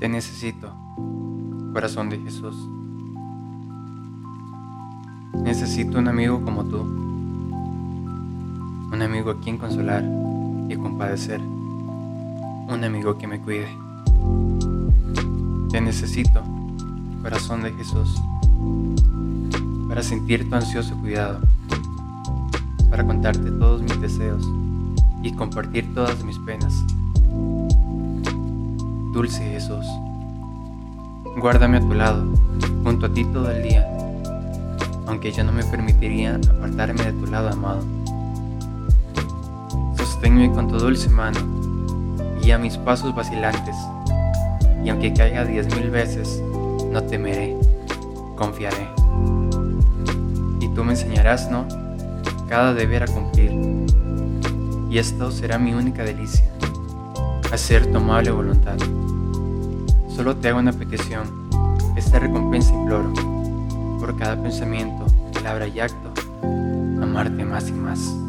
Te necesito, corazón de Jesús. Necesito un amigo como tú, un amigo a quien consolar y compadecer, un amigo que me cuide. Te necesito, corazón de Jesús, para sentir tu ansioso cuidado, para contarte todos mis deseos y compartir todas mis penas Dulce Jesús, guárdame a tu lado, junto a ti todo el día, aunque yo no me permitiría apartarme de tu lado amado. Sosténme con tu dulce mano, guía mis pasos vacilantes, y aunque caiga diez mil veces, no temeré, confiaré. Y tú me enseñarás, ¿no? Cada deber a cumplir, y esto será mi única delicia hacer tu amable voluntad. Solo te hago una petición, esta recompensa imploro, por cada pensamiento, palabra y acto, amarte más y más.